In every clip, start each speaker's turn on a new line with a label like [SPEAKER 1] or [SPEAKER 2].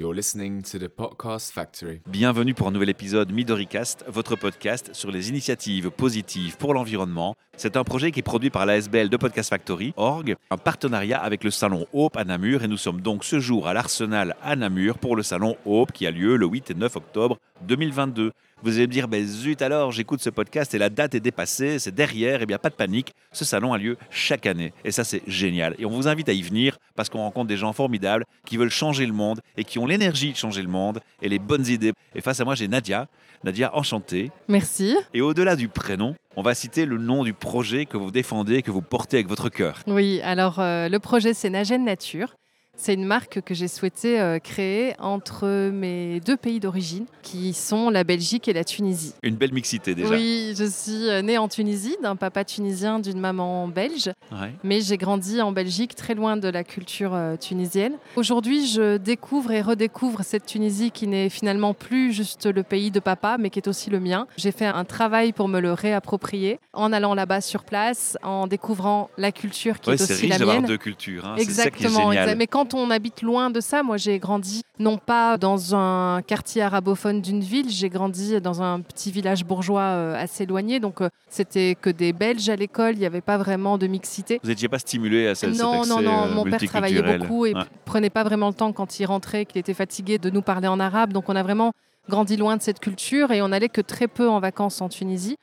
[SPEAKER 1] You're listening to the Podcast Factory.
[SPEAKER 2] Bienvenue pour un nouvel épisode MidoriCast, votre podcast sur les initiatives positives pour l'environnement. C'est un projet qui est produit par la SBL de Podcast Factory, org, un partenariat avec le salon Hope à Namur. Et nous sommes donc ce jour à l'Arsenal à Namur pour le salon Hope qui a lieu le 8 et 9 octobre 2022. Vous allez me dire, ben zut alors, j'écoute ce podcast et la date est dépassée, c'est derrière, et eh bien pas de panique, ce salon a lieu chaque année. Et ça, c'est génial. Et on vous invite à y venir parce qu'on rencontre des gens formidables qui veulent changer le monde et qui ont l'énergie de changer le monde et les bonnes idées. Et face à moi, j'ai Nadia. Nadia, enchantée.
[SPEAKER 3] Merci.
[SPEAKER 2] Et au-delà du prénom, on va citer le nom du projet que vous défendez, que vous portez avec votre cœur.
[SPEAKER 3] Oui, alors euh, le projet, c'est Nagen Nature. C'est une marque que j'ai souhaité euh, créer entre mes deux pays d'origine, qui sont la Belgique et la Tunisie.
[SPEAKER 2] Une belle mixité déjà.
[SPEAKER 3] Oui, je suis euh, née en Tunisie, d'un papa tunisien, d'une maman belge, mais j'ai grandi en Belgique, très loin de la culture euh, tunisienne. Aujourd'hui, je découvre et redécouvre cette Tunisie qui n'est finalement plus juste le pays de papa, mais qui est aussi le mien. J'ai fait un travail pour me le réapproprier, en allant là-bas sur place, en découvrant la culture qui est, aussi la mienne.
[SPEAKER 2] C'est riche deux cultures. Hein.
[SPEAKER 3] Exactement. Mais quand on habite loin de ça, moi j'ai grandi non pas dans un quartier arabophone d'une ville, j'ai grandi dans un petit village bourgeois euh, assez éloigné, donc euh, c'était que des Belges à l'école, il n'y avait pas vraiment de mixité.
[SPEAKER 2] Vous n'étiez pas stimulé à cette
[SPEAKER 3] Non, non, non,
[SPEAKER 2] euh,
[SPEAKER 3] mon père travaillait beaucoup et prenait pas vraiment le temps quand il rentrait, qu'il était fatigué de nous parler en arabe, donc on a vraiment grandi loin de cette culture et on allait que très peu en vacances en Tunisie.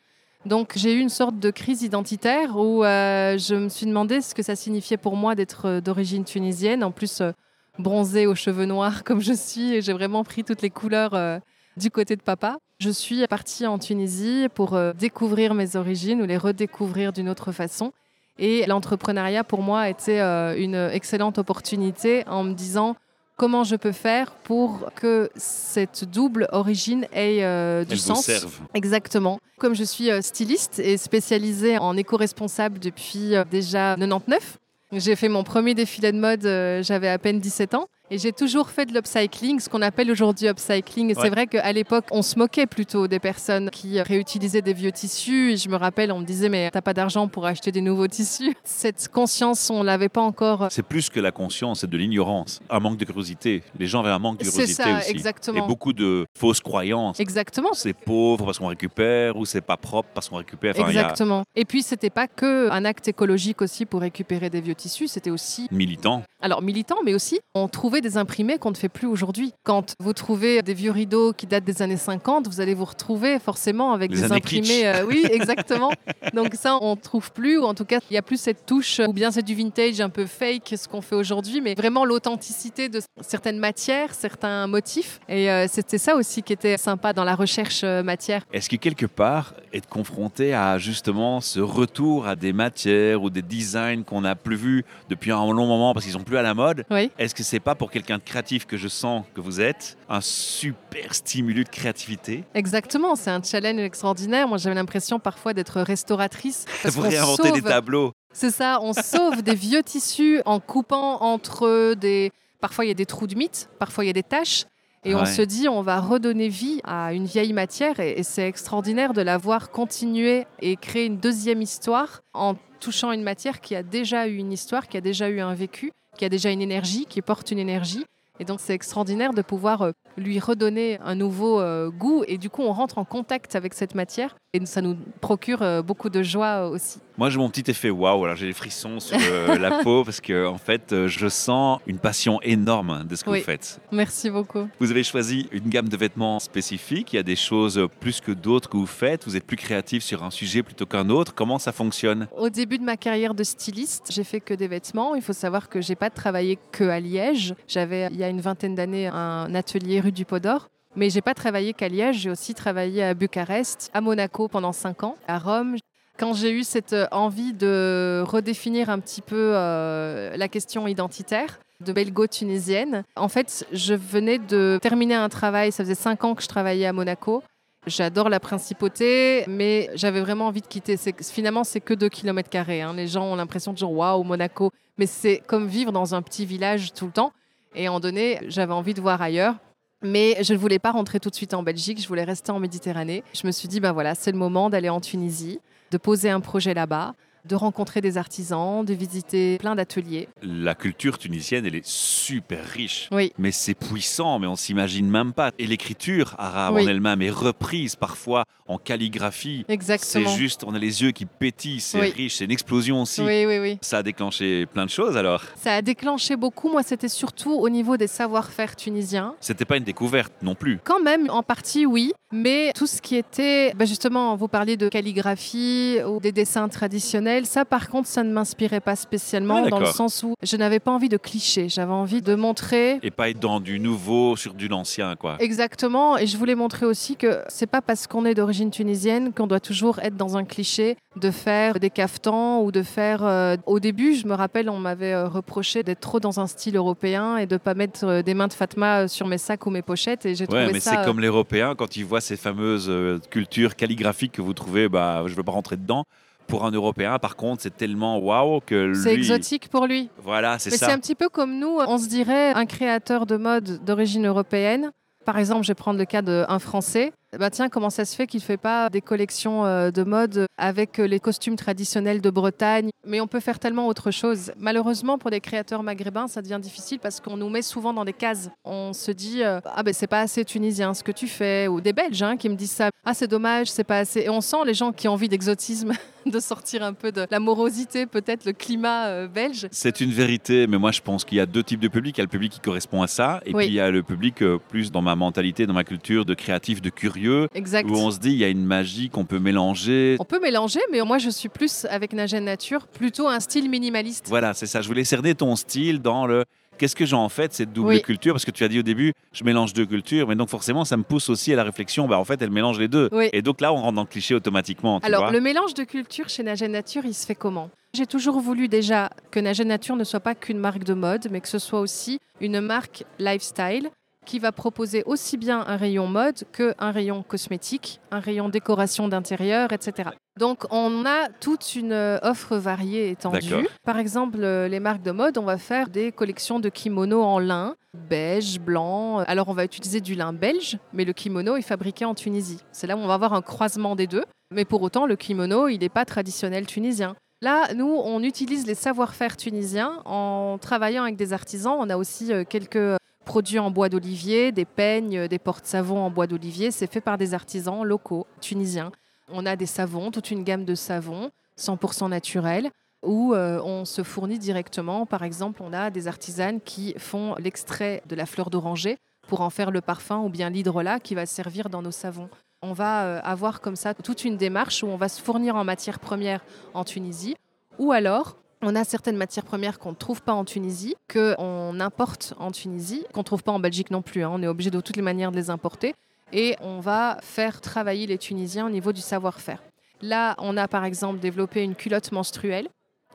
[SPEAKER 3] Donc j'ai eu une sorte de crise identitaire où euh, je me suis demandé ce que ça signifiait pour moi d'être euh, d'origine tunisienne, en plus euh, bronzée aux cheveux noirs comme je suis, et j'ai vraiment pris toutes les couleurs du côté de papa. Je suis partie en Tunisie pour découvrir mes origines ou les redécouvrir d'une autre façon. Et l'entrepreneuriat pour moi été une excellente opportunité en me disant comment je peux faire pour que cette double origine ait euh, du sens.
[SPEAKER 2] serve.
[SPEAKER 3] Exactement. Comme je suis euh, styliste et spécialisée en éco-responsable depuis euh, déjà 99, j'ai fait mon premier défilé de mode, j'avais à peine 17 ans. Et j'ai toujours fait de l'upcycling, ce qu'on appelle aujourd'hui upcycling. Et c'est vrai qu'à l'époque, on se moquait plutôt des personnes qui réutilisaient des vieux tissus. Et je me rappelle, on me disait, mais t'as pas d'argent pour acheter des nouveaux tissus. Cette conscience, on l'avait pas encore.
[SPEAKER 2] C'est plus que la conscience, c'est de l'ignorance, un manque de curiosité. Les gens avaient un manque de curiosité
[SPEAKER 3] ça,
[SPEAKER 2] aussi.
[SPEAKER 3] Exactement.
[SPEAKER 2] Et beaucoup de fausses croyances.
[SPEAKER 3] Exactement.
[SPEAKER 2] C'est pauvre parce qu'on récupère ou c'est pas propre parce qu'on récupère.
[SPEAKER 3] exactement. Et puis, c'était pas que un acte écologique aussi pour récupérer des vieux tissus, c'était aussi.
[SPEAKER 2] Militant.
[SPEAKER 3] Alors, militant, mais aussi, on trouvait des imprimés qu'on ne fait plus aujourd'hui. Quand vous trouvez des vieux rideaux qui datent des années 50, vous allez vous retrouver forcément avec des imprimés.
[SPEAKER 2] Euh,
[SPEAKER 3] oui, exactement. Donc ça, on ne trouve plus, ou en tout cas, il n'y a plus cette touche, ou bien c'est du vintage un peu fake, ce qu'on fait aujourd'hui, mais vraiment l'authenticité de certaines matières, certains motifs. Et euh, c'était ça aussi qui était sympa dans la recherche euh, matière.
[SPEAKER 2] Est-ce que quelque part, être confronté à justement ce retour à des matières ou des designs qu'on n'a plus vus depuis un long moment parce qu'ils sont plus à la mode,
[SPEAKER 3] oui.
[SPEAKER 2] est-ce que c'est pas pour quelqu'un de créatif que je sens que vous êtes, un super stimulus de créativité.
[SPEAKER 3] Exactement, c'est un challenge extraordinaire. Moi, j'avais l'impression parfois d'être restauratrice.
[SPEAKER 2] Vous réinventer des tableaux.
[SPEAKER 3] C'est ça, on sauve des vieux tissus en coupant entre des... Parfois, il y a des trous de mythe, parfois, il y a des taches. Et on se dit, on va redonner vie à une vieille matière. Et, et c'est extraordinaire de la voir continuer et créer une deuxième histoire en touchant une matière qui a déjà eu une histoire, qui a déjà eu un vécu qui a déjà une énergie, qui porte une énergie. Et donc c'est extraordinaire de pouvoir euh, lui redonner un nouveau euh, goût. Et du coup on rentre en contact avec cette matière. Et ça nous procure euh, beaucoup de joie aussi.
[SPEAKER 2] Moi j'ai mon petit effet waouh, alors j'ai des frissons sur la peau parce que en fait je sens une passion énorme de ce que vous faites.
[SPEAKER 3] Merci beaucoup.
[SPEAKER 2] Vous avez choisi une gamme de vêtements spécifiques, il y a des choses plus que d'autres que vous faites, vous êtes plus créatif sur un sujet plutôt qu'un autre, comment ça fonctionne?
[SPEAKER 3] Au début de ma carrière de styliste, j'ai fait que des vêtements, il faut savoir que j'ai pas travaillé que à Liège, j'avais il y a une vingtaine d'années un atelier rue du Pot d'Or. Mais j'ai pas travaillé qu'à Liège, j'ai aussi travaillé à Bucarest, à Monaco pendant cinq ans, à Rome. Quand j'ai eu cette euh, envie de redéfinir un petit peu euh, la question identitaire de belgo-tunisienne, en fait, je venais de terminer un travail, ça faisait cinq ans que je travaillais à Monaco. J'adore la principauté, mais j'avais vraiment envie de quitter. Finalement, c'est que 2 km. Hein. Les gens ont l'impression de dire waouh, Monaco. Mais c'est comme vivre dans un petit village tout le temps. Et en donné, j'avais envie de voir ailleurs. Mais je ne voulais pas rentrer tout de suite en Belgique, je voulais rester en Méditerranée. Je me suis dit, ben voilà, c'est le moment d'aller en Tunisie, de poser un projet là-bas de rencontrer des artisans, de visiter plein d'ateliers.
[SPEAKER 2] La culture tunisienne, elle est super riche.
[SPEAKER 3] Oui.
[SPEAKER 2] Mais c'est puissant, mais on s'imagine même pas. Et l'écriture arabe en elle-même est reprise parfois en calligraphie.
[SPEAKER 3] Exactement.
[SPEAKER 2] C'est juste, on a les yeux qui pétillent, c'est riche, c'est une explosion aussi.
[SPEAKER 3] Oui, oui, oui.
[SPEAKER 2] Ça a déclenché plein de choses alors
[SPEAKER 3] Ça a déclenché beaucoup. Moi, c'était surtout au niveau des savoir-faire tunisiens.
[SPEAKER 2] C'était pas une découverte non plus.
[SPEAKER 3] Quand même, en partie, oui. Mais tout ce qui était, bah, justement, vous parliez de calligraphie ou des dessins traditionnels, ça par contre, ça ne m'inspirait pas spécialement
[SPEAKER 2] ah,
[SPEAKER 3] dans le sens où je n'avais pas envie de clichés, j'avais envie de montrer...
[SPEAKER 2] Et pas être dans du nouveau sur du l'ancien, quoi.
[SPEAKER 3] Exactement, et je voulais montrer aussi que c'est pas parce qu'on est d'origine tunisienne qu'on doit toujours être dans un cliché de faire des caftans ou de faire... Euh, au début, je me rappelle, on m'avait euh, reproché d'être trop dans un style européen et de pas mettre euh, des mains de Fatma sur mes sacs ou mes pochettes, et j'ai
[SPEAKER 2] ouais, mais c'est comme l'Européen quand il voit ces fameuses cultures calligraphiques que vous trouvez, bah, je ne veux pas rentrer dedans. Pour un Européen, par contre, c'est tellement waouh que lui...
[SPEAKER 3] C'est exotique pour lui.
[SPEAKER 2] Voilà, c'est
[SPEAKER 3] ça. Mais c'est un petit peu comme nous, on se dirait un créateur de mode d'origine européenne. Par exemple, je vais prendre le cas d'un Français bah tiens, comment ça se fait qu'il ne fait pas des collections euh, de mode avec euh, les costumes traditionnels de Bretagne? Mais on peut faire tellement autre chose. Malheureusement, pour les créateurs maghrébins, ça devient difficile parce qu'on nous met souvent dans des cases. On se dit euh, ah ben c'est pas assez tunisien ce que tu fais, ou des Belges hein, qui me disent ça. Ah c'est dommage, c'est pas assez. Et on sent les gens qui ont envie d'exotisme, de sortir un peu de la morosité, peut-être le climat belge.
[SPEAKER 2] C'est une vérité, mais moi je pense qu'il y a deux types de public. Il y a le public qui correspond à ça, et puis il y a le public plus dans ma mentalité, dans ma culture de créatif, de curieux
[SPEAKER 3] Exact.
[SPEAKER 2] où on se dit il y a une magie qu'on peut mélanger.
[SPEAKER 3] On peut mélanger, mais moi je suis plus avec Nagène Nature, plutôt un style minimaliste.
[SPEAKER 2] Voilà, c'est ça. Je voulais cerner ton style dans le qu'est-ce que j'en fais de cette double culture? Parce que tu as dit au début, je mélange deux cultures, mais donc forcément, ça me pousse aussi à la réflexion. Bah, en fait, elle mélange les deux. Et donc là, on rentre dans le cliché automatiquement.
[SPEAKER 3] Alors, le mélange de culture chez Nagène Nature, il se fait comment? J'ai toujours voulu déjà que Nagène Nature ne soit pas qu'une marque de mode, mais que ce soit aussi une marque lifestyle qui va proposer aussi bien un rayon mode qu'un rayon cosmétique, un rayon décoration d'intérieur, etc. Donc on a toute une euh, offre variée étendue. Par exemple, euh, les marques de mode, on va faire des collections de kimonos en lin, beige, blanc. Alors on va utiliser du lin belge, mais le kimono est fabriqué en Tunisie. C'est là où on va avoir un croisement des deux. Mais pour autant, le kimono, il n'est pas traditionnel tunisien. Là, nous, on utilise les savoir-faire tunisiens en travaillant avec des artisans. On a aussi euh, quelques produits en bois d'olivier, des peignes, des portes-savons en bois d'olivier. C'est fait par des artisans locaux, tunisiens. On a des savons, toute une gamme de savons 100% naturels où euh, on se fournit directement. Par exemple, on a des artisanes qui font l'extrait de la fleur d'oranger pour en faire le parfum ou bien l'hydrolat qui va servir dans nos savons. On va euh, avoir comme ça toute une démarche où on va se fournir en matière première en Tunisie ou alors on a certaines matières premières qu'on ne trouve pas en Tunisie, qu'on importe en Tunisie, qu'on ne trouve pas en Belgique non plus. Hein. On est obligé de toutes les manières de les importer. Et on va faire travailler les Tunisiens au niveau du savoir-faire. Là, on a par exemple développé une culotte menstruelle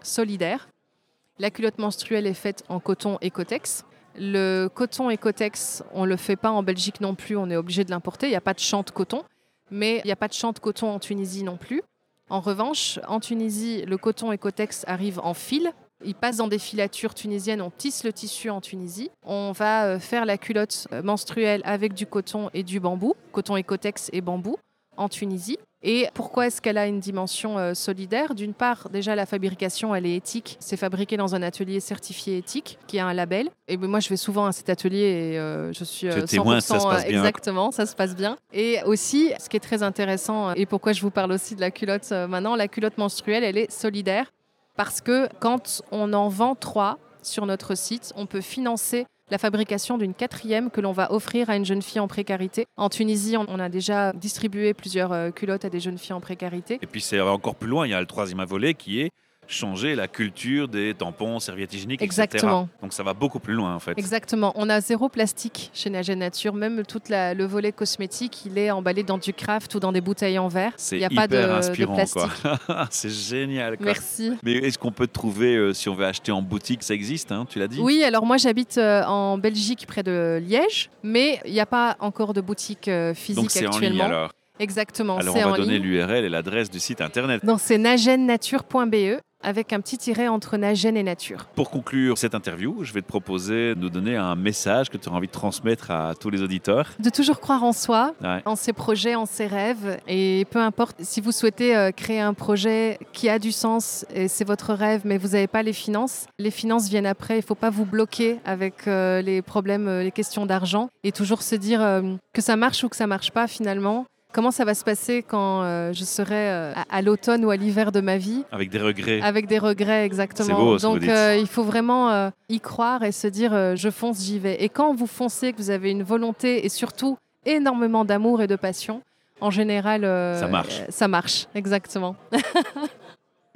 [SPEAKER 3] solidaire. La culotte menstruelle est faite en coton Ecotex. Le coton Ecotex, on ne le fait pas en Belgique non plus, on est obligé de l'importer. Il n'y a pas de champ de coton, mais il n'y a pas de champ de coton en Tunisie non plus. En revanche, en Tunisie, le coton Ecotex arrive en fil. Il passe dans des filatures tunisiennes, on tisse le tissu en Tunisie. On va euh, faire la culotte menstruelle avec du coton et du bambou, coton Ecotex et bambou en Tunisie. Et pourquoi est-ce qu'elle a une dimension euh, solidaire? D'une part, déjà la fabrication, elle est éthique. C'est fabriqué dans un atelier certifié éthique qui a un label. Et moi, je vais souvent à cet atelier et euh, je suis 100%
[SPEAKER 2] témoin, ça se passe bien.
[SPEAKER 3] exactement, ça se passe bien. Et aussi, ce qui est très intéressant et pourquoi je vous parle aussi de la culotte euh, maintenant, la culotte menstruelle, elle est solidaire parce que quand on en vend trois sur notre site, on peut financer la fabrication d'une quatrième que l'on va offrir à une jeune fille en précarité. En Tunisie, on a déjà distribué plusieurs euh, culottes à des jeunes filles en précarité.
[SPEAKER 2] Et puis c'est encore plus loin, il y a le troisième volet qui est changer la culture des tampons, serviettes hygiéniques,
[SPEAKER 3] Exactement.
[SPEAKER 2] etc. Donc ça va beaucoup plus loin en fait.
[SPEAKER 3] Exactement. On a zéro plastique chez Nagé Nature. Même tout le volet cosmétique, il est emballé dans du craft ou dans des bouteilles en verre.
[SPEAKER 2] Il n'y a pas de, inspirant, plastique. C'est génial.
[SPEAKER 3] Merci.
[SPEAKER 2] Mais est-ce qu'on peut trouver euh, si on veut acheter en boutique Ça existe, hein, tu l'as dit?
[SPEAKER 3] Oui, alors moi j'habite euh, en Belgique près de Liège, mais il n'y a pas encore de boutique euh, physique
[SPEAKER 2] Donc c'est
[SPEAKER 3] actuellement.
[SPEAKER 2] En ligne, alors
[SPEAKER 3] Exactement.
[SPEAKER 2] Alors on va donner l'URL et l'adresse du site internet.
[SPEAKER 3] Donc c'est nagennature.be avec un petit tiret entre Nagène et nature.
[SPEAKER 2] Pour conclure cette interview, je vais te proposer de nous donner un message que tu as envie de transmettre à tous les auditeurs.
[SPEAKER 3] De toujours croire en soi,
[SPEAKER 2] Ouais.
[SPEAKER 3] en ses projets, en ses rêves. Et peu importe si vous souhaitez euh, créer un projet qui a du sens et c'est votre rêve, mais vous n'avez pas les finances, les finances viennent après. Il ne faut pas vous bloquer avec euh, les problèmes, euh, les questions d'argent. Et toujours se dire que ça marche ou que ça marche pas finalement. Comment ça va se passer quand euh, je serai euh, à, à l'automne ou à l'hiver de ma vie?
[SPEAKER 2] Avec des regrets.
[SPEAKER 3] avec des regrets, exactement.
[SPEAKER 2] C'est beau, ce
[SPEAKER 3] Donc,
[SPEAKER 2] dites.
[SPEAKER 3] euh, il faut vraiment y croire et se dire je fonce, j'y vais. Et quand vous foncez, que vous avez une volonté et surtout énormément d'amour et de passion, en général,
[SPEAKER 2] Ça marche.
[SPEAKER 3] ça marche, exactement.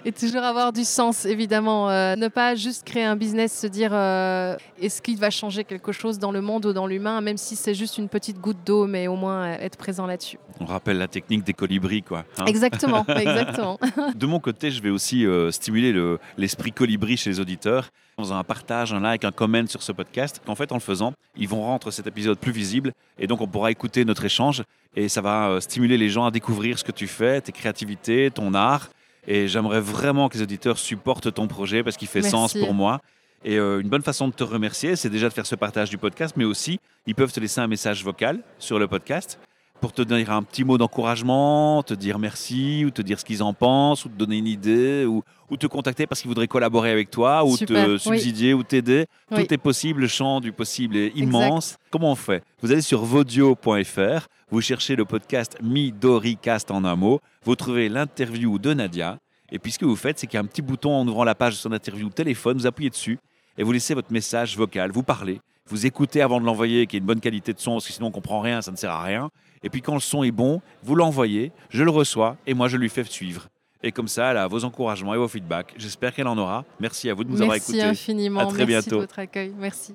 [SPEAKER 3] Et toujours avoir du sens, évidemment. Euh, ne pas juste créer un business, se dire euh, est-ce qu'il va changer quelque chose dans le monde ou dans l'humain, même si c'est juste une petite goutte d'eau, mais au moins euh, être présent là-dessus.
[SPEAKER 2] On rappelle la technique des colibris, quoi. hein.
[SPEAKER 3] Exactement, exactement.
[SPEAKER 2] De mon côté, je vais aussi euh, stimuler le- l'esprit colibri chez les auditeurs en faisant un partage, un like, un comment sur ce podcast. En fait, en le faisant, ils vont rendre cet épisode plus visible et donc on pourra écouter notre échange et ça va stimuler les gens à découvrir ce que tu fais, tes créativités, ton art. Et j'aimerais vraiment que les auditeurs supportent ton projet parce qu'il fait
[SPEAKER 3] Merci.
[SPEAKER 2] sens pour moi. Et euh, une bonne façon de te remercier, c'est déjà de faire ce partage du podcast, mais aussi, ils peuvent te laisser un message vocal sur le podcast pour te dire un petit mot d'encouragement, te dire merci, ou te dire ce qu'ils en pensent, ou te donner une idée, ou, ou te contacter parce qu'ils voudraient collaborer avec toi, ou
[SPEAKER 3] Super,
[SPEAKER 2] te
[SPEAKER 3] oui.
[SPEAKER 2] subsidier, ou t'aider.
[SPEAKER 3] Oui.
[SPEAKER 2] Tout est possible, le champ du possible est immense. Comment on fait? Vous allez sur vodio.fr, vous cherchez le podcast Midoricast en un mot, vous trouvez l'interview de Nadia, et puis ce que vous faites, c'est qu'il y a un petit bouton en ouvrant la page de son interview téléphone, vous appuyez dessus, et vous laissez votre message vocal, vous parlez, vous écoutez avant de l'envoyer, qu'il y ait une bonne qualité de son, parce que sinon on comprend rien, ça ne sert à rien. Et puis quand le son est bon, vous l'envoyez, je le reçois, et moi je lui fais suivre. Et comme ça, elle a vos encouragements et vos feedbacks. J'espère qu'elle en aura. Merci à vous de nous avoir
[SPEAKER 3] Merci
[SPEAKER 2] écoutés.
[SPEAKER 3] infiniment.
[SPEAKER 2] À très
[SPEAKER 3] Merci
[SPEAKER 2] bientôt.
[SPEAKER 3] de votre accueil. Merci.